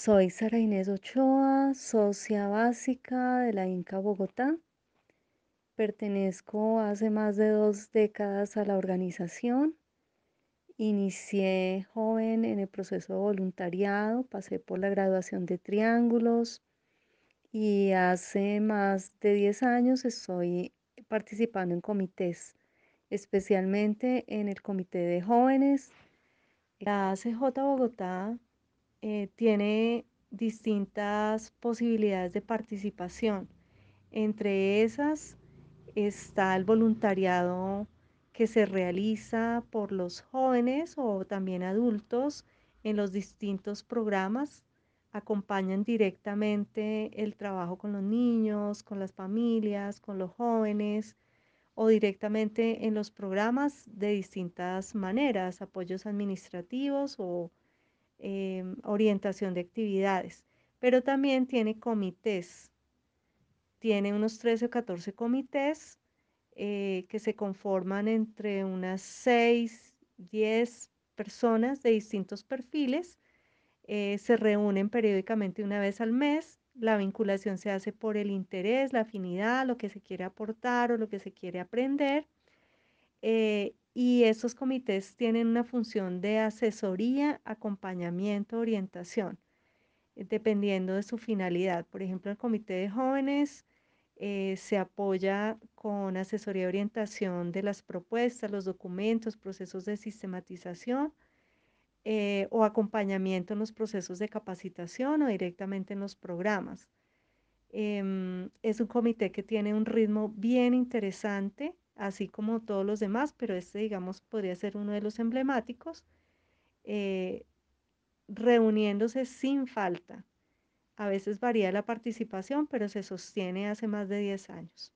Soy Sara Inés Ochoa, socia básica de la Inca Bogotá. Pertenezco hace más de dos décadas a la organización. Inicié joven en el proceso de voluntariado, pasé por la graduación de Triángulos y hace más de 10 años estoy participando en comités, especialmente en el comité de jóvenes. La CJ Bogotá eh, tiene distintas posibilidades de participación. Entre esas está el voluntariado que se realiza por los jóvenes o también adultos en los distintos programas. Acompañan directamente el trabajo con los niños, con las familias, con los jóvenes o directamente en los programas de distintas maneras, apoyos administrativos o Em, orientación de actividades, pero también tiene comités. Tiene unos 13 o 14 comités eh, que se conforman entre unas 6, 10 personas de distintos perfiles. Eh, se reúnen periódicamente una vez al mes. La vinculación se hace por el interés, la afinidad, lo que se quiere aportar o lo que se quiere aprender. Eh, y estos comités tienen una función de asesoría, acompañamiento, orientación, eh, dependiendo de su finalidad. Por ejemplo, el comité de jóvenes eh, se apoya con asesoría y orientación de las propuestas, los documentos, procesos de sistematización eh, o acompañamiento en los procesos de capacitación o directamente en los programas. Em, es un comité que tiene un ritmo bien interesante así como todos los demás, pero este, digamos, podría ser uno de los emblemáticos, eh, reuniéndose sin falta. A veces varía la participación, pero se sostiene hace más de 10 años.